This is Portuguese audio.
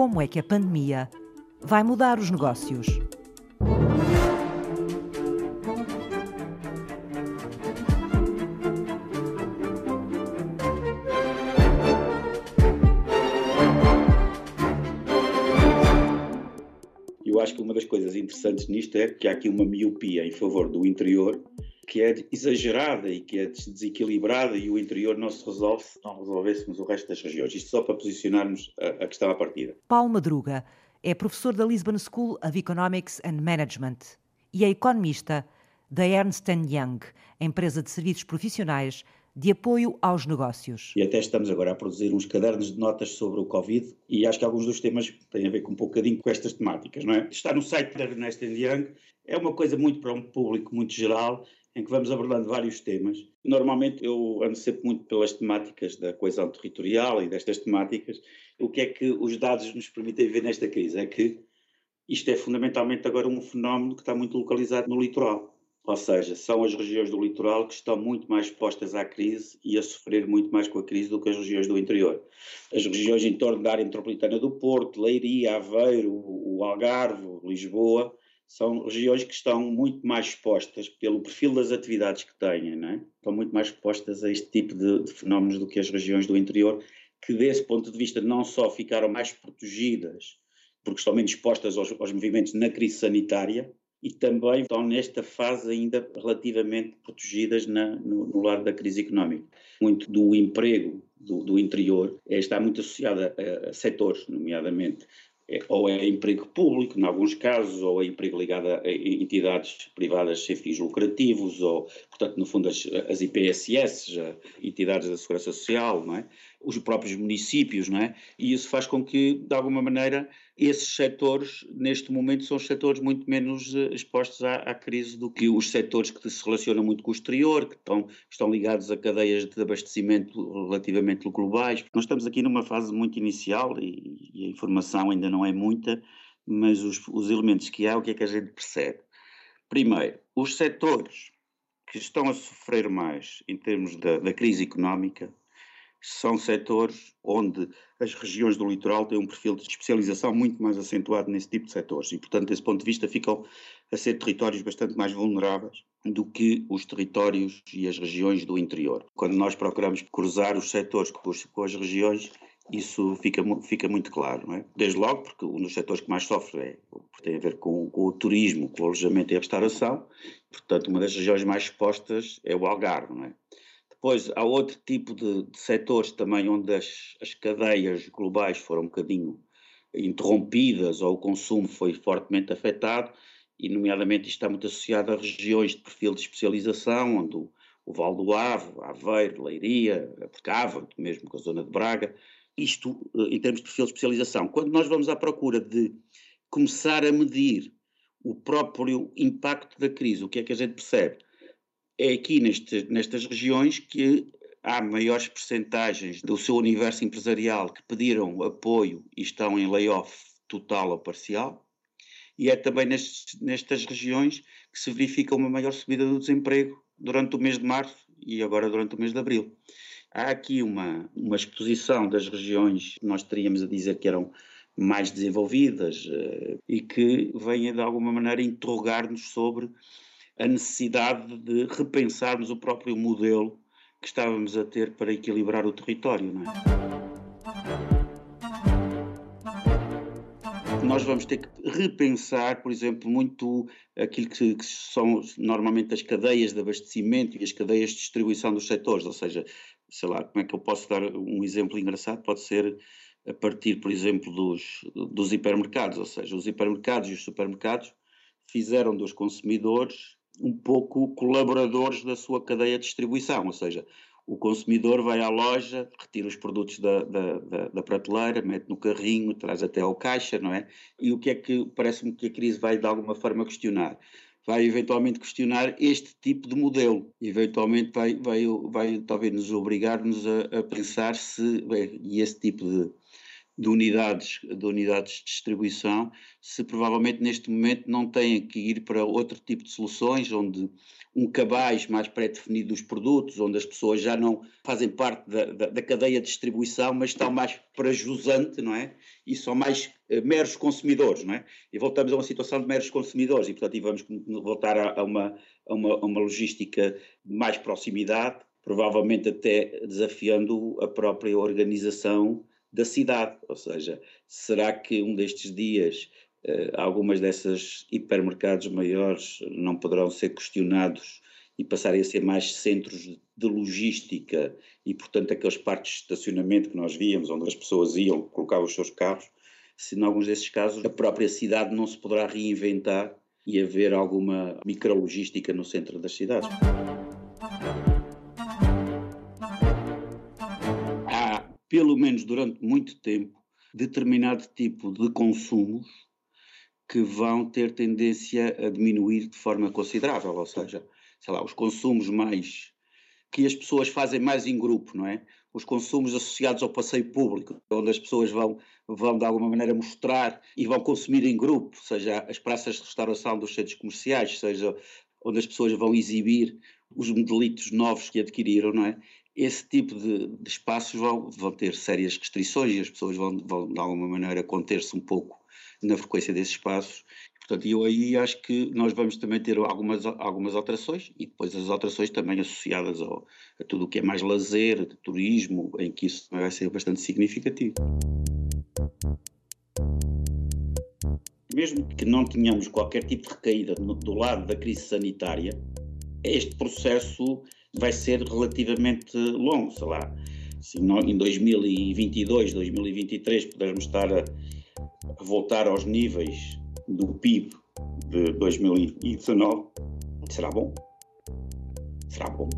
como é que a pandemia vai mudar os negócios. Eu acho que uma das coisas interessantes nisto é que há aqui uma miopia em favor do interior que é exagerada e que é desequilibrada e o interior não se resolve se não resolvêssemos o resto das regiões. Isto só para posicionarmos a, a questão à partida. Paulo Madruga é professor da Lisbon School of Economics and Management e é economista da Ernst Young, empresa de serviços profissionais de apoio aos negócios. E até estamos agora a produzir uns cadernos de notas sobre o Covid e acho que alguns dos temas têm a ver com um bocadinho com estas temáticas, não é? Está no site da Ernst Young, é uma coisa muito para um público muito geral em que vamos abordando vários temas. Normalmente eu ando sempre muito pelas temáticas da coesão territorial e destas temáticas. O que é que os dados nos permitem ver nesta crise? É que isto é fundamentalmente agora um fenómeno que está muito localizado no litoral. Ou seja, são as regiões do litoral que estão muito mais expostas à crise e a sofrer muito mais com a crise do que as regiões do interior. As regiões em torno da área metropolitana do Porto, Leiria, Aveiro, o Algarve, Lisboa, são regiões que estão muito mais expostas pelo perfil das atividades que têm, é? estão muito mais expostas a este tipo de, de, fenómenos do que as regiões do interior, que desse ponto de vista não só ficaram mais protegidas, porque estão menos expostas aos, aos movimentos na crise sanitária, e também estão nesta fase ainda relativamente protegidas na, no, no lado da crise económica. Muito do emprego do, do interior está muito associado a, a setores, nomeadamente é, ou é emprego público, em alguns casos, ou é emprego ligado a entidades privadas sem fins lucrativos, ou, portanto, no fundo, as, as IPSS, entidades da Segurança Social, não é? Os próprios municípios, não é? E isso faz com que, de alguma maneira, esses setores, neste momento, são os setores muito menos eh, expostos à, à, crise do que os setores que se relacionam muito com o exterior, que estão, estão ligados a cadeias de abastecimento relativamente globais. Nós estamos aqui numa fase muito inicial e, e a informação ainda não é muita, mas os, os elementos que há, o que é que a gente percebe? Primeiro, os setores que estão a sofrer mais em termos da, da crise económica são setores onde as regiões do litoral têm um perfil de especialização muito mais acentuado nesse tipo de setores e, portanto, desse ponto de vista, ficam a ser territórios bastante mais vulneráveis do que os territórios e as regiões do interior. Quando nós procuramos cruzar os setores com, as regiões, isso fica, fica muito claro, não é? Desde logo, porque um dos setores que mais sofre é, tem a ver com, com, o turismo, com o alojamento e a restauração, portanto, uma das regiões mais expostas é o Algarve, é? Depois há outro tipo de, de setores também onde as, as cadeias globais foram um bocadinho interrompidas ou o consumo foi fortemente afetado, e nomeadamente isto está muito associado a regiões de perfil de especialização, onde o, o Val do Ave, Aveiro, Leiria, Percava, mesmo com a zona de Braga, isto eh, em termos de perfil de especialização. Quando nós vamos à procura de começar a medir o próprio impacto da crise, o que é que a gente percebe? É aqui neste, nestas regiões que há maiores percentagens do seu universo empresarial que pediram apoio e estão em layoff total ou parcial, e é também nestes, nestas regiões que se verifica uma maior subida do desemprego durante o mês de março e agora durante o mês de abril. Há aqui uma, uma exposição das regiões que nós teríamos a dizer que eram mais desenvolvidas uh, e que vêm de alguma maneira interrogar-nos sobre a necessidade de repensarmos o próprio modelo que estávamos a ter para equilibrar o território. Não é? Nós vamos ter que repensar, por exemplo, muito aquilo que, que, são normalmente as cadeias de abastecimento e as cadeias de distribuição dos setores, ou seja, sei lá, como é que eu posso dar um exemplo engraçado? Pode ser a partir, por exemplo, dos, dos hipermercados, ou seja, os hipermercados e os supermercados fizeram dos consumidores um pouco colaboradores da sua cadeia de distribuição, ou seja, o consumidor vai à loja, retira os produtos da, da, da, da, prateleira, mete no carrinho, traz até ao caixa, não é? E o que é que parece-me que a crise vai de alguma forma questionar? Vai eventualmente questionar este tipo de modelo, eventualmente vai, vai, vai talvez nos obrigar-nos a, a, pensar se, bem, e esse tipo de, de unidades, de unidades de distribuição, se provavelmente neste momento não têm que ir para outro tipo de soluções, onde um cabaz mais pré-definido dos produtos, onde as pessoas já não fazem parte da, da, da, cadeia de distribuição, mas estão mais para jusante, não é? E são mais uh, meros consumidores, não é? E voltamos a uma situação de meros consumidores e, portanto, vamos voltar a, a, uma, a, uma, a uma logística de mais proximidade, provavelmente até desafiando a própria organização da cidade. Ou seja, será que um destes dias uh, algumas dessas hipermercados maiores não poderão ser questionados e passarem a ser mais centros de logística e, portanto, aqueles parques de estacionamento que nós víamos, onde as pessoas iam colocar os seus carros, se em alguns desses casos a própria cidade não se poderá reinventar e haver alguma micrologística no centro das cidades. Pelo menos durante muito tempo, determinado tipo de consumos que vão ter tendência a diminuir de forma considerável, ou seja, sei lá, os consumos mais que as pessoas fazem mais em grupo, não é? Os consumos associados ao passeio público, onde as pessoas vão, vão de alguma maneira mostrar e vão consumir em grupo, seja as praças de restauração dos centros comerciais, seja onde as pessoas vão exibir os modelitos novos que adquiriram, não é? esse tipo de, de espaços vão, vão, ter sérias restrições e as pessoas vão, vão de alguma maneira conter-se um pouco na frequência desses espaços. Portanto, eu aí acho que nós vamos também ter algumas, algumas alterações e depois as alterações também associadas ao, a tudo o que é mais lazer, turismo, em que isso vai ser bastante significativo. Mesmo que não tenhamos qualquer tipo de recaída do lado da crise sanitária, este processo vai ser relativamente longo, sei lá, se em 2022, 2023 pudermos estar a, a voltar aos níveis do PIB de 2019, será bom. Será bom.